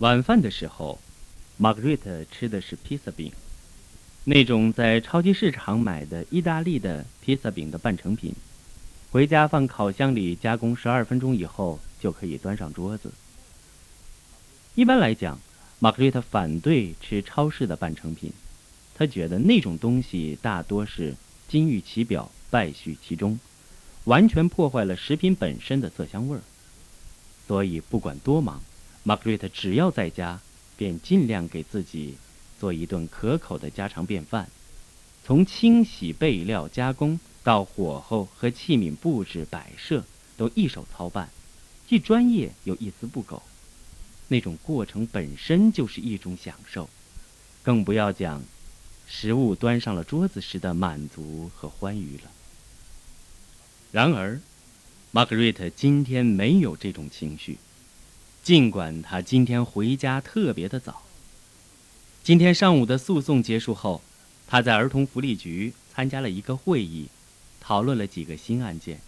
晚饭的时候，玛格丽特吃的是披萨饼，那种在超级市场买的意大利的披萨饼的半成品，回家放烤箱里加工十二分钟以后就可以端上桌子。一般来讲，玛格丽特反对吃超市的半成品，她觉得那种东西大多是金玉其表，败絮其中，完全破坏了食品本身的色香味儿。所以不管多忙，Margaret 只要在家，便尽量给自己做一顿可口的家常便饭，从清洗备料、加工到火候和器皿布置摆设，都一手操办，既专业又一丝不苟。那种过程本身就是一种享受，更不要讲食物端上了桌子时的满足和欢愉了。然而，玛格丽特今天没有这种情绪，尽管他今天回家特别的早。今天上午的诉讼结束后，他在儿童福利局参加了一个会议，讨论了几个新案件，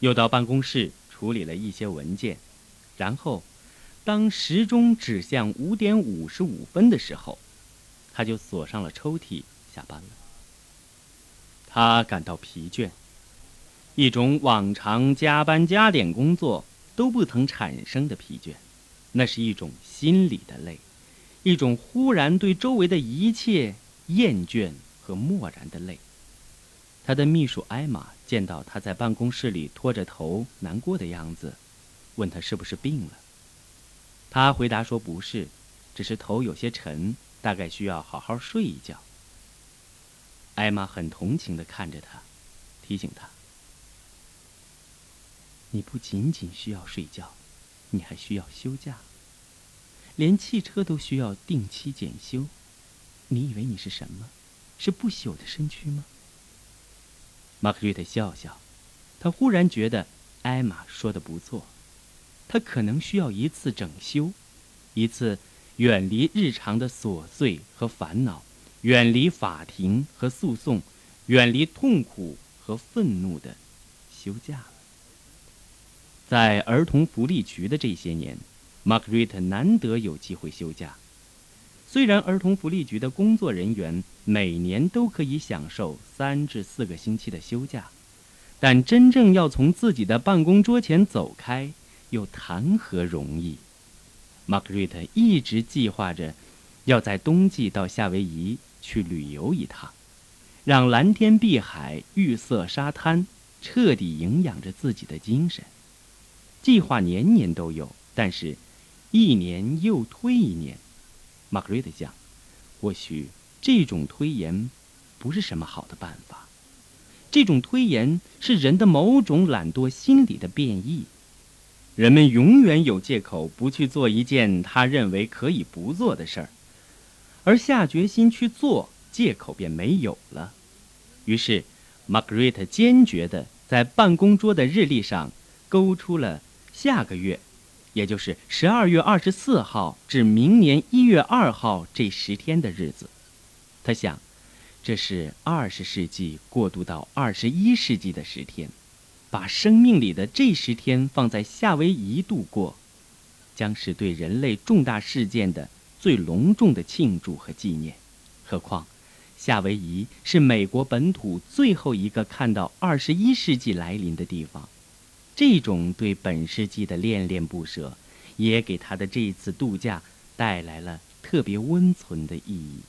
又到办公室处理了一些文件，然后，当时钟指向五点五十五分的时候，他就锁上了抽屉，下班了。他感到疲倦。一种往常加班加点工作都不曾产生的疲倦，那是一种心理的累，一种忽然对周围的一切厌倦和漠然的累。他的秘书艾玛见到他在办公室里拖着头难过的样子，问他是不是病了。他回答说不是，只是头有些沉，大概需要好好睡一觉。艾玛很同情地看着他，提醒他。你不仅仅需要睡觉，你还需要休假。连汽车都需要定期检修，你以为你是什么？是不朽的身躯吗？玛格丽特笑笑，她忽然觉得艾玛说的不错，她可能需要一次整修，一次远离日常的琐碎和烦恼，远离法庭和诉讼，远离痛苦和愤怒的休假了。在儿童福利局的这些年，玛格丽特难得有机会休假。虽然儿童福利局的工作人员每年都可以享受三至四个星期的休假，但真正要从自己的办公桌前走开，又谈何容易？玛格丽特一直计划着，要在冬季到夏威夷去旅游一趟，让蓝天碧海、绿色沙滩彻底营养着自己的精神。计划年年都有，但是，一年又推一年。玛格丽特想，或许这种推延不是什么好的办法。这种推延是人的某种懒惰心理的变异。人们永远有借口不去做一件他认为可以不做的事儿，而下决心去做，借口便没有了。于是，玛格丽特坚决地在办公桌的日历上勾出了。下个月，也就是十二月二十四号至明年一月二号这十天的日子，他想，这是二十世纪过渡到二十一世纪的十天，把生命里的这十天放在夏威夷度过，将是对人类重大事件的最隆重的庆祝和纪念。何况，夏威夷是美国本土最后一个看到二十一世纪来临的地方。这种对本世纪的恋恋不舍，也给他的这一次度假带来了特别温存的意义。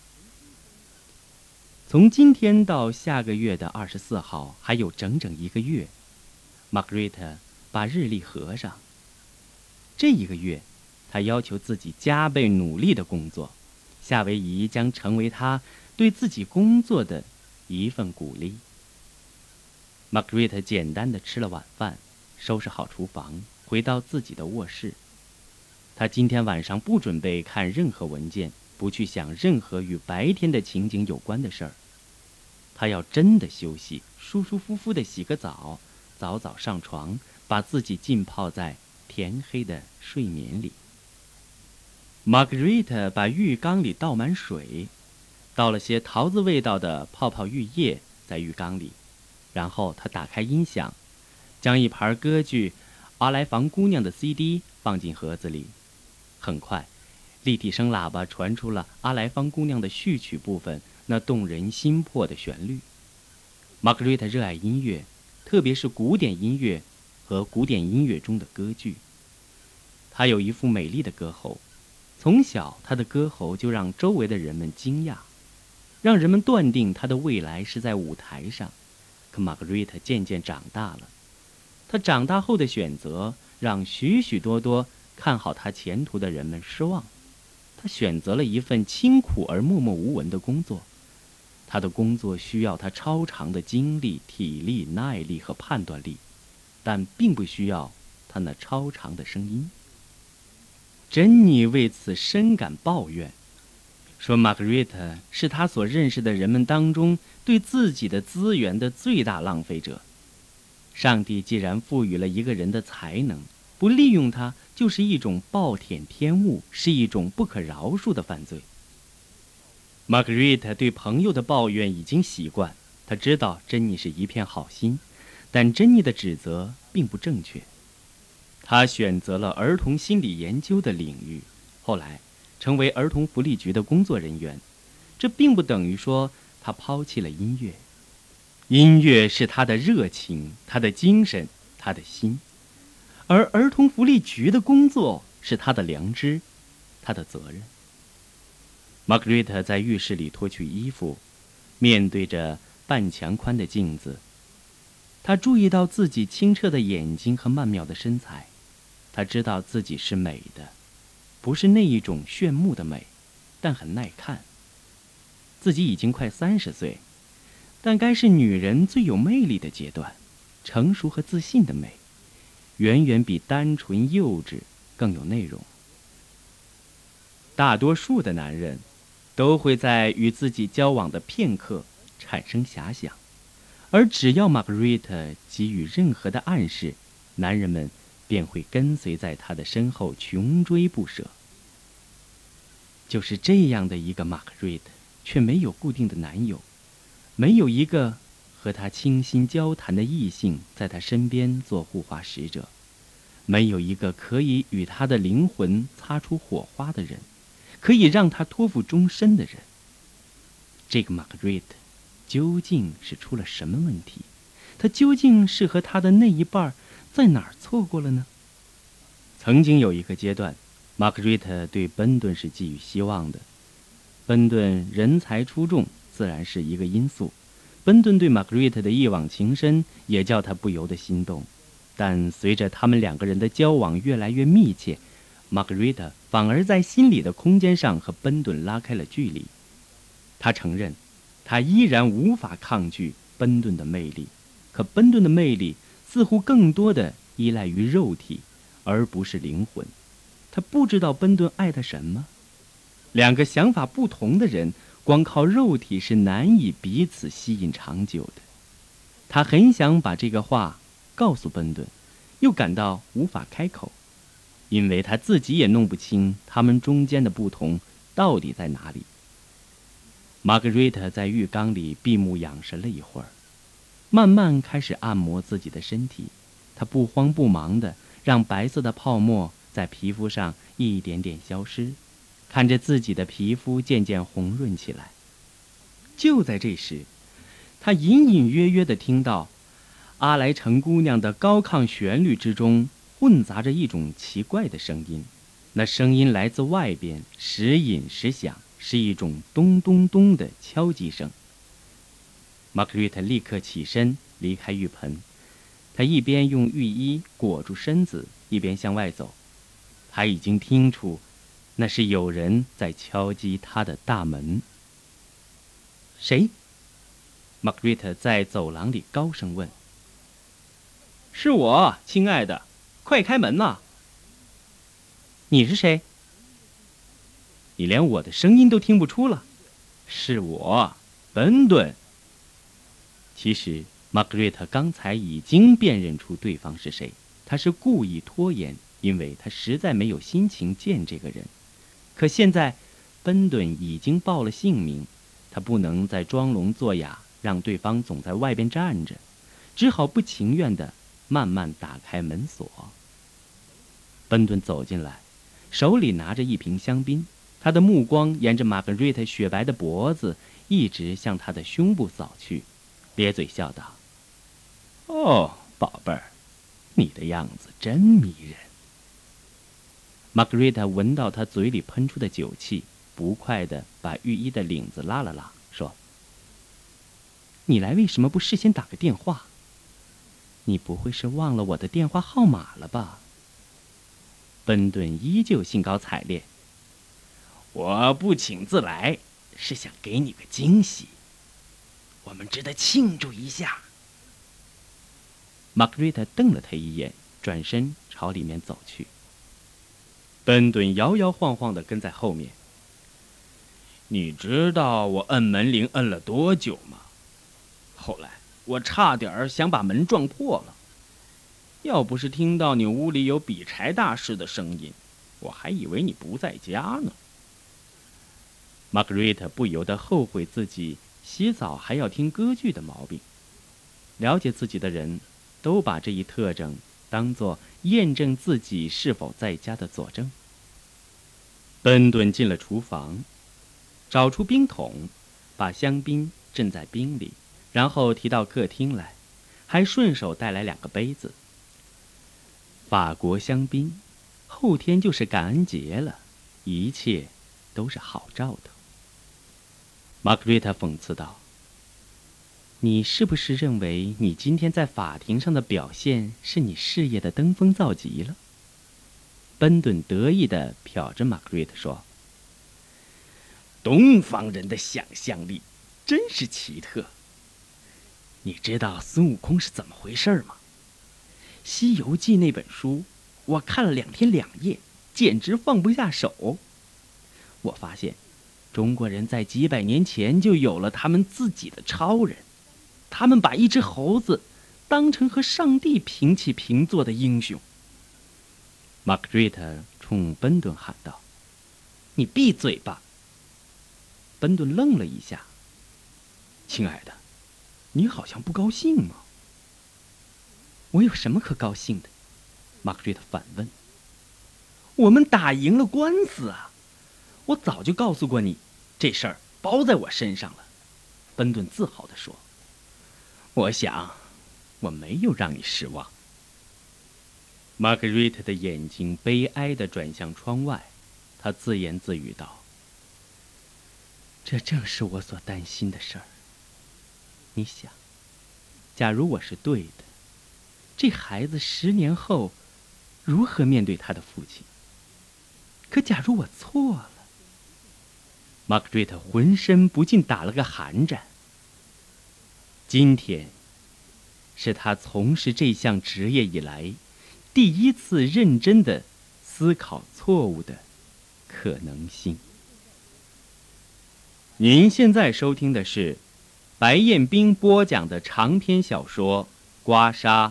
从今天到下个月的二十四号，还有整整一个月。玛格丽特把日历合上。这一个月，他要求自己加倍努力的工作。夏威夷将成为他对自己工作的一份鼓励。玛格丽特简单的吃了晚饭。收拾好厨房，回到自己的卧室。他今天晚上不准备看任何文件，不去想任何与白天的情景有关的事儿。他要真的休息，舒舒服服的洗个澡，早早上床，把自己浸泡在甜黑的睡眠里。玛格丽特把浴缸里倒满水，倒了些桃子味道的泡泡浴液在浴缸里，然后他打开音响。将一盘歌剧《阿莱房姑娘》的 CD 放进盒子里，很快，立体声喇叭传出了阿莱芳姑娘的序曲部分那动人心魄的旋律。玛格丽特热爱音乐，特别是古典音乐和古典音乐中的歌剧。她有一副美丽的歌喉，从小她的歌喉就让周围的人们惊讶，让人们断定她的未来是在舞台上。可玛格丽特渐渐长大了，他长大后的选择让许许多多看好他前途的人们失望。他选择了一份清苦而默默无闻的工作。他的工作需要他超长的精力、体力、耐力和判断力，但并不需要他那超长的声音。珍妮为此深感抱怨，说：“玛格丽特是他所认识的人们当中对自己的资源的最大浪费者。上帝既然赋予了一个人的才能，不利用他就是一种暴殄天物，是一种不可饶恕的犯罪。”玛格丽特对朋友的抱怨已经习惯，他知道珍妮是一片好心，但珍妮的指责并不正确。他选择了儿童心理研究的领域，后来成为儿童福利局的工作人员。这并不等于说他抛弃了音乐，音乐是他的热情、他的精神、他的心，而儿童福利局的工作是他的良知、他的责任。玛格丽特在浴室里脱去衣服，面对着半墙宽的镜子。她注意到自己清澈的眼睛和曼妙的身材，她知道自己是美的，不是那一种炫目的美，但很耐看。自己已经快三十岁，但该是女人最有魅力的阶段，成熟和自信的美，远远比单纯幼稚更有内容。大多数的男人。都会在与自己交往的片刻产生遐想，而只要玛格丽特给予任何的暗示，男人们便会跟随在她的身后穷追不舍。就是这样的一个玛格丽特，却没有固定的男友，没有一个和他倾心交谈的异性在他身边做护花使者，没有一个可以与他的灵魂擦出火花的人。可以让他托付终身的人，这个玛格丽特究竟是出了什么问题？他究竟是和他的那一半在哪儿错过了呢？曾经有一个阶段，玛格丽特对奔顿是寄予希望的。奔顿人才出众，自然是一个因素。奔顿对玛格丽特的一往情深，也叫他不由得心动。但随着他们两个人的交往越来越密切，玛格丽特反而在心理的空间上和奔顿拉开了距离。他承认，他依然无法抗拒奔顿的魅力，可奔顿的魅力似乎更多的依赖于肉体，而不是灵魂。他不知道奔顿爱他什么。两个想法不同的人，光靠肉体是难以彼此吸引长久的。他很想把这个话告诉奔顿，又感到无法开口。因为他自己也弄不清他们中间的不同到底在哪里。玛格丽特在浴缸里闭目养神了一会儿，慢慢开始按摩自己的身体。她不慌不忙地让白色的泡沫在皮肤上一点点消失，看着自己的皮肤渐渐红润起来。就在这时，他隐隐约约地听到阿莱城姑娘的高亢旋律之中。混杂着一种奇怪的声音，那声音来自外边，时隐时响，是一种咚咚咚的敲击声。玛格丽特立刻起身离开浴盆，她一边用浴衣裹住身子，一边向外走。她已经听出，那是有人在敲击他的大门。谁？玛格丽特在走廊里高声问。是我，亲爱的。快开门呐！你是谁？你连我的声音都听不出了？是我，本顿。其实，玛格丽特刚才已经辨认出对方是谁。他是故意拖延，因为他实在没有心情见这个人。可现在，奔顿已经报了姓名，他不能再装聋作哑，让对方总在外边站着，只好不情愿的慢慢打开门锁。奔顿走进来，手里拿着一瓶香槟，他的目光沿着玛格瑞特雪白的脖子一直向她的胸部扫去，咧嘴笑道：“哦，宝贝儿，你的样子真迷人。”玛格瑞特闻到他嘴里喷出的酒气，不快地把浴衣的领子拉了拉，说：“你来为什么不事先打个电话？你不会是忘了我的电话号码了吧？”奔顿依旧兴高采烈。我不请自来，是想给你个惊喜。我们值得庆祝一下。玛格丽特瞪了他一眼，转身朝里面走去。奔顿摇摇晃晃的跟在后面。你知道我摁门铃摁了多久吗？后来我差点想把门撞破了。要不是听到你屋里有比柴大师的声音，我还以为你不在家呢。玛格丽特不由得后悔自己洗澡还要听歌剧的毛病。了解自己的人，都把这一特征当做验证自己是否在家的佐证。奔顿进了厨房，找出冰桶，把香槟镇在冰里，然后提到客厅来，还顺手带来两个杯子。法国香槟，后天就是感恩节了，一切都是好兆头。玛格丽特讽刺道：“你是不是认为你今天在法庭上的表现是你事业的登峰造极了？”奔顿得意地瞟着玛格丽特说：“东方人的想象力真是奇特。你知道孙悟空是怎么回事吗？”《西游记》那本书，我看了两天两夜，简直放不下手。我发现，中国人在几百年前就有了他们自己的超人，他们把一只猴子当成和上帝平起平坐的英雄。玛格丽特冲奔顿喊道：“你闭嘴吧！”奔顿愣了一下。“亲爱的，你好像不高兴吗？”我有什么可高兴的？玛格丽特反问。我们打赢了官司啊！我早就告诉过你，这事儿包在我身上了。奔顿自豪地说。我想，我没有让你失望。玛格丽特的眼睛悲哀地转向窗外，她自言自语道：“这正是我所担心的事儿。你想，假如我是对的。”这孩子十年后如何面对他的父亲？可假如我错了，玛格丽特浑身不禁打了个寒战。今天是他从事这项职业以来第一次认真的思考错误的可能性。您现在收听的是白彦冰播讲的长篇小说《刮痧》。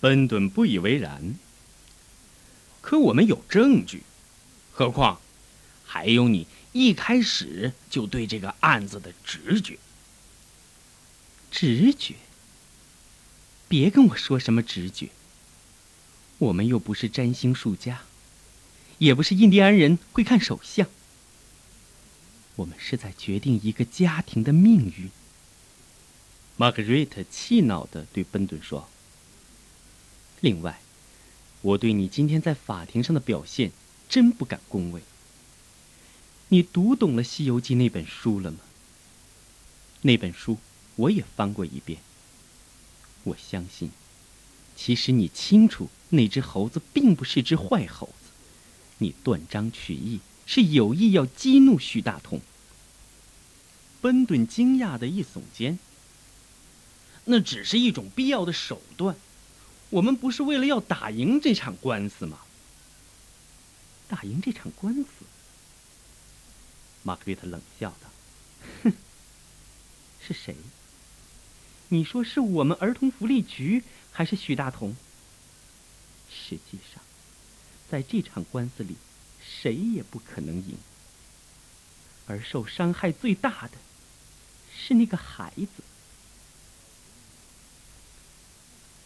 奔顿不以为然。可我们有证据，何况还有你一开始就对这个案子的直觉。直觉？别跟我说什么直觉。我们又不是占星术家，也不是印第安人会看手相。我们是在决定一个家庭的命运。玛格瑞特气恼地对奔顿说。另外，我对你今天在法庭上的表现真不敢恭维。你读懂了《西游记》那本书了吗？那本书我也翻过一遍。我相信，其实你清楚那只猴子并不是只坏猴子，你断章取义，是有意要激怒许大同。奔顿惊讶的一耸肩。那只是一种必要的手段。我们不是为了要打赢这场官司吗？打赢这场官司？玛格丽特冷笑道：“哼，是谁？你说是我们儿童福利局，还是许大同？实际上，在这场官司里，谁也不可能赢。而受伤害最大的，是那个孩子。”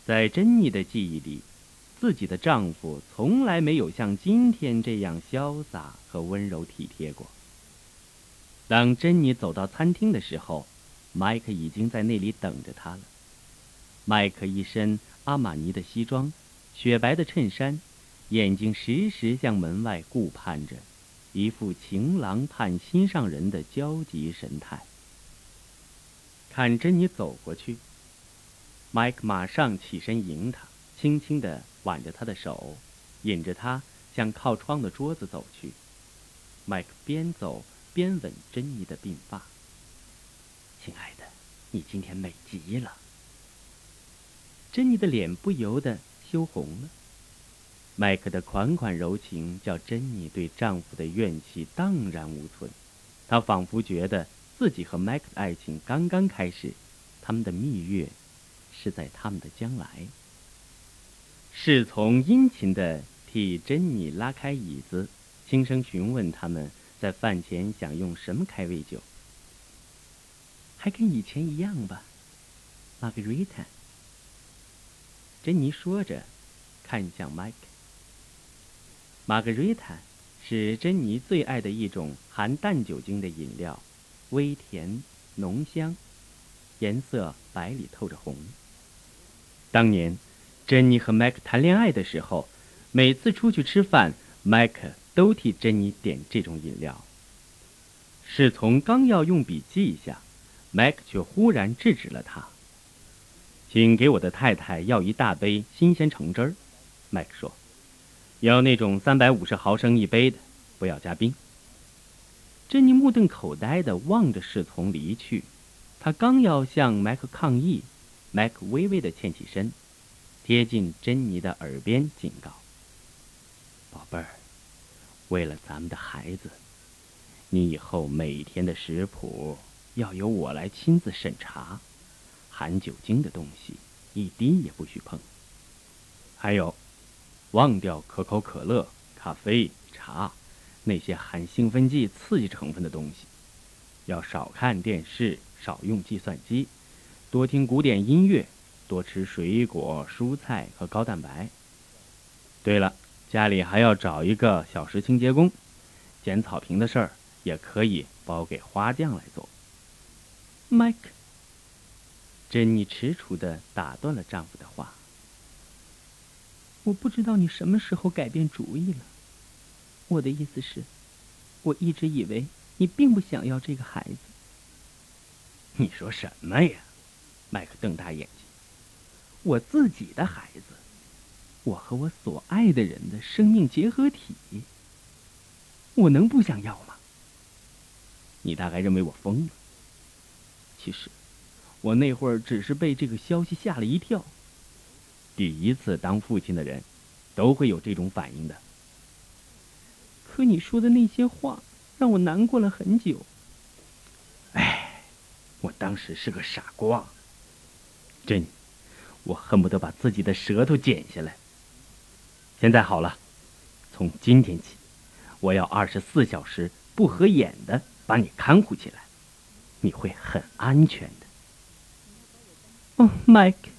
在珍妮的记忆里，自己的丈夫从来没有像今天这样潇洒和温柔体贴过。当珍妮走到餐厅的时候，麦克已经在那里等着他了。麦克一身阿玛尼的西装，雪白的衬衫，眼睛时时向门外顾盼着，一副情郎盼心上人的焦急神态。看珍妮走过去，麦克马上起身迎她，轻轻地挽着她的手，引着她向靠窗的桌子走去。麦克边走。边吻珍妮的鬓发。亲爱的，你今天美极了。珍妮的脸不由得羞红了。麦克的款款柔情叫珍妮对丈夫的怨气荡然无存。她仿佛觉得自己和麦克的爱情刚刚开始，他们的蜜月是在他们的将来。侍从殷勤地替珍妮拉开椅子，轻声询问他们。在饭前想用什么开胃酒？还跟以前一样吧，玛格丽塔。珍妮说着，看向麦克。玛格丽塔是珍妮最爱的一种含淡酒精的饮料，微甜浓香，颜色白里透着红。当年，珍妮和麦克谈恋爱的时候，每次出去吃饭，麦克。都替珍妮点这种饮料。侍从刚要用笔记下，麦克却忽然制止了他：“请给我的太太要一大杯新鲜橙汁儿。”麦克说：“要那种三百五十毫升一杯的，不要加冰。”珍妮目瞪口呆地望着侍从离去。他刚要向麦克抗议，麦克微微地欠起身，贴近珍妮的耳边警告：“宝贝儿。”为了咱们的孩子，你以后每天的食谱要由我来亲自审查，含酒精的东西一滴也不许碰。还有，忘掉可口可乐、咖啡、茶那些含兴奋剂、刺激成分的东西。要少看电视，少用计算机，多听古典音乐，多吃水果、蔬菜和高蛋白。对了。家里还要找一个小时清洁工，剪草坪的事儿也可以包给花匠来做。麦克，珍妮踟蹰的打断了丈夫的话：“我不知道你什么时候改变主意了。我的意思是，我一直以为你并不想要这个孩子。”你说什么呀？麦克瞪大眼睛：“我自己的孩子。”我和我所爱的人的生命结合体，我能不想要吗？你大概认为我疯了。其实，我那会儿只是被这个消息吓了一跳。第一次当父亲的人，都会有这种反应的。可你说的那些话，让我难过了很久。哎，我当时是个傻瓜。真，我恨不得把自己的舌头剪下来。现在好了，从今天起，我要二十四小时不合眼的把你看护起来，你会很安全的。哦，Mike，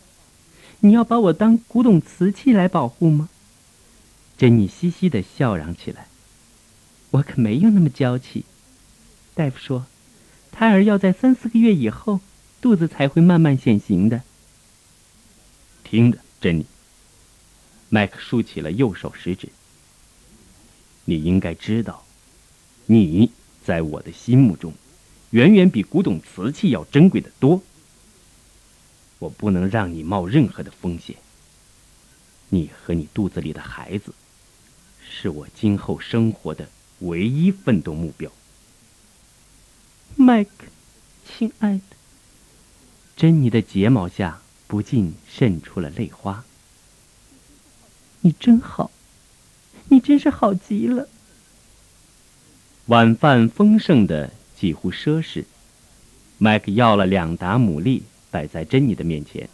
你要把我当古董瓷器来保护吗？珍妮嘻嘻的笑嚷起来。我可没有那么娇气。大夫说，胎儿要在三四个月以后，肚子才会慢慢显形的。听着，珍妮。麦克竖起了右手食指。你应该知道，你在我的心目中，远远比古董瓷器要珍贵的多。我不能让你冒任何的风险。你和你肚子里的孩子，是我今后生活的唯一奋斗目标。麦克，亲爱的，珍妮的睫毛下不禁渗出了泪花。你真好，你真是好极了。晚饭丰盛的几乎奢侈，麦克要了两打牡蛎摆在珍妮的面前。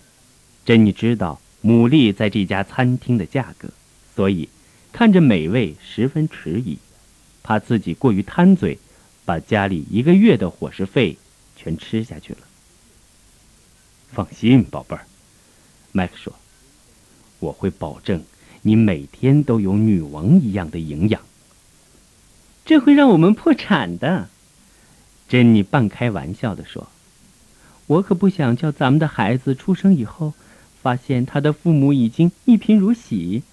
珍妮知道牡蛎在这家餐厅的价格，所以看着美味十分迟疑，怕自己过于贪嘴，把家里一个月的伙食费全吃下去了。放心，宝贝儿，麦克说：“我会保证。”你每天都有女王一样的营养。这会让我们破产的。”珍妮半开玩笑地说，“我可不想叫咱们的孩子出生以后，发现他的父母已经一贫如洗。”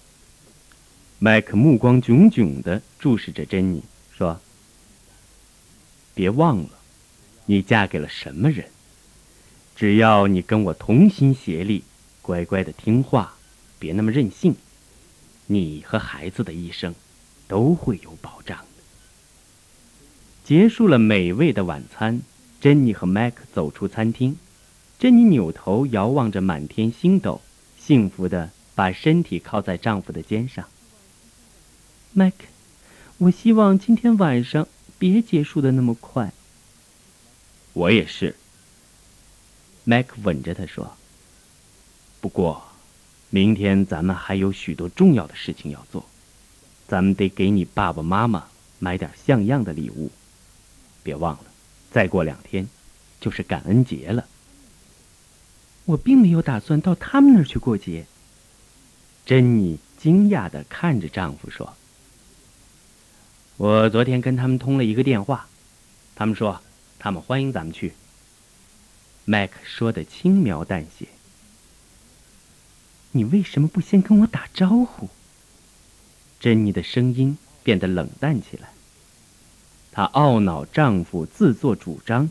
麦克目光炯炯地注视着珍妮，说：“别忘了，你嫁给了什么人？只要你跟我同心协力，乖乖的听话，别那么任性，你和孩子的一生都会有保障。”结束了美味的晚餐，珍妮和麦克走出餐厅。珍妮扭头遥望着满天星斗，幸福地把身体靠在丈夫的肩上。麦克，我希望今天晚上别结束的那么快。我也是。麦克吻着她说：“不过，明天咱们还有许多重要的事情要做，咱们得给你爸爸妈妈买点像样的礼物。别忘了，再过两天就是感恩节了。”我并没有打算到他们那儿去过节。珍妮惊讶的看着丈夫说。我昨天跟他们通了一个电话，他们说他们欢迎咱们去。麦克说的轻描淡写。你为什么不先跟我打招呼？珍妮的声音变得冷淡起来。她懊恼丈夫自作主张，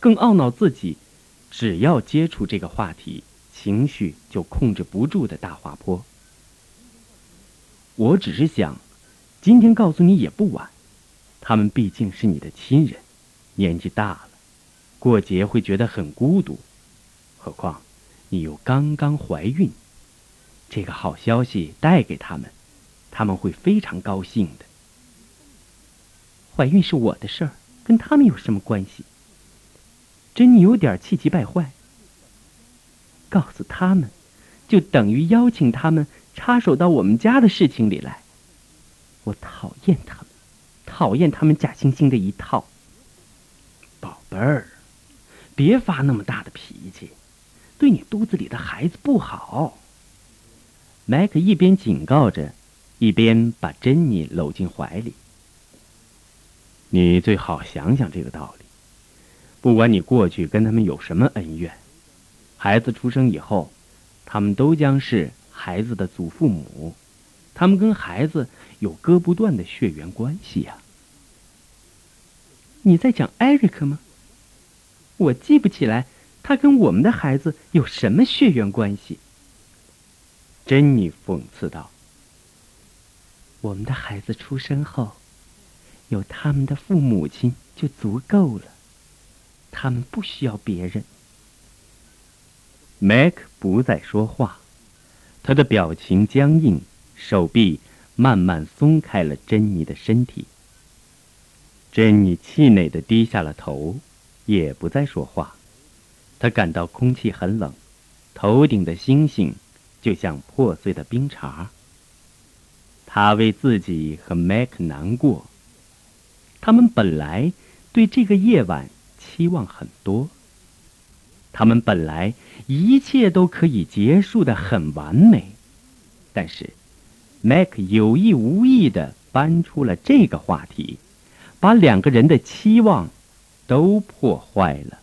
更懊恼自己，只要接触这个话题，情绪就控制不住的大滑坡。我只是想。今天告诉你也不晚，他们毕竟是你的亲人，年纪大了，过节会觉得很孤独。何况你又刚刚怀孕，这个好消息带给他们，他们会非常高兴的。怀孕是我的事儿，跟他们有什么关系？珍妮有点气急败坏。告诉他们，就等于邀请他们插手到我们家的事情里来。我讨厌他们，讨厌他们假惺惺的一套。宝贝儿，别发那么大的脾气，对你肚子里的孩子不好。麦克一边警告着，一边把珍妮搂进怀里。你最好想想这个道理。不管你过去跟他们有什么恩怨，孩子出生以后，他们都将是孩子的祖父母。他们跟孩子有割不断的血缘关系呀。你在讲艾瑞克吗？我记不起来他跟我们的孩子有什么血缘关系。珍妮讽刺道：“我们的孩子出生后，有他们的父母亲就足够了，他们不需要别人。” Mac 不再说话，他的表情僵硬。手臂慢慢松开了珍妮的身体。珍妮气馁的低下了头，也不再说话。她感到空气很冷，头顶的星星就像破碎的冰碴。她为自己和麦克难过。他们本来对这个夜晚期望很多。他们本来一切都可以结束的很完美，但是。麦克有意无意的搬出了这个话题，把两个人的期望都破坏了。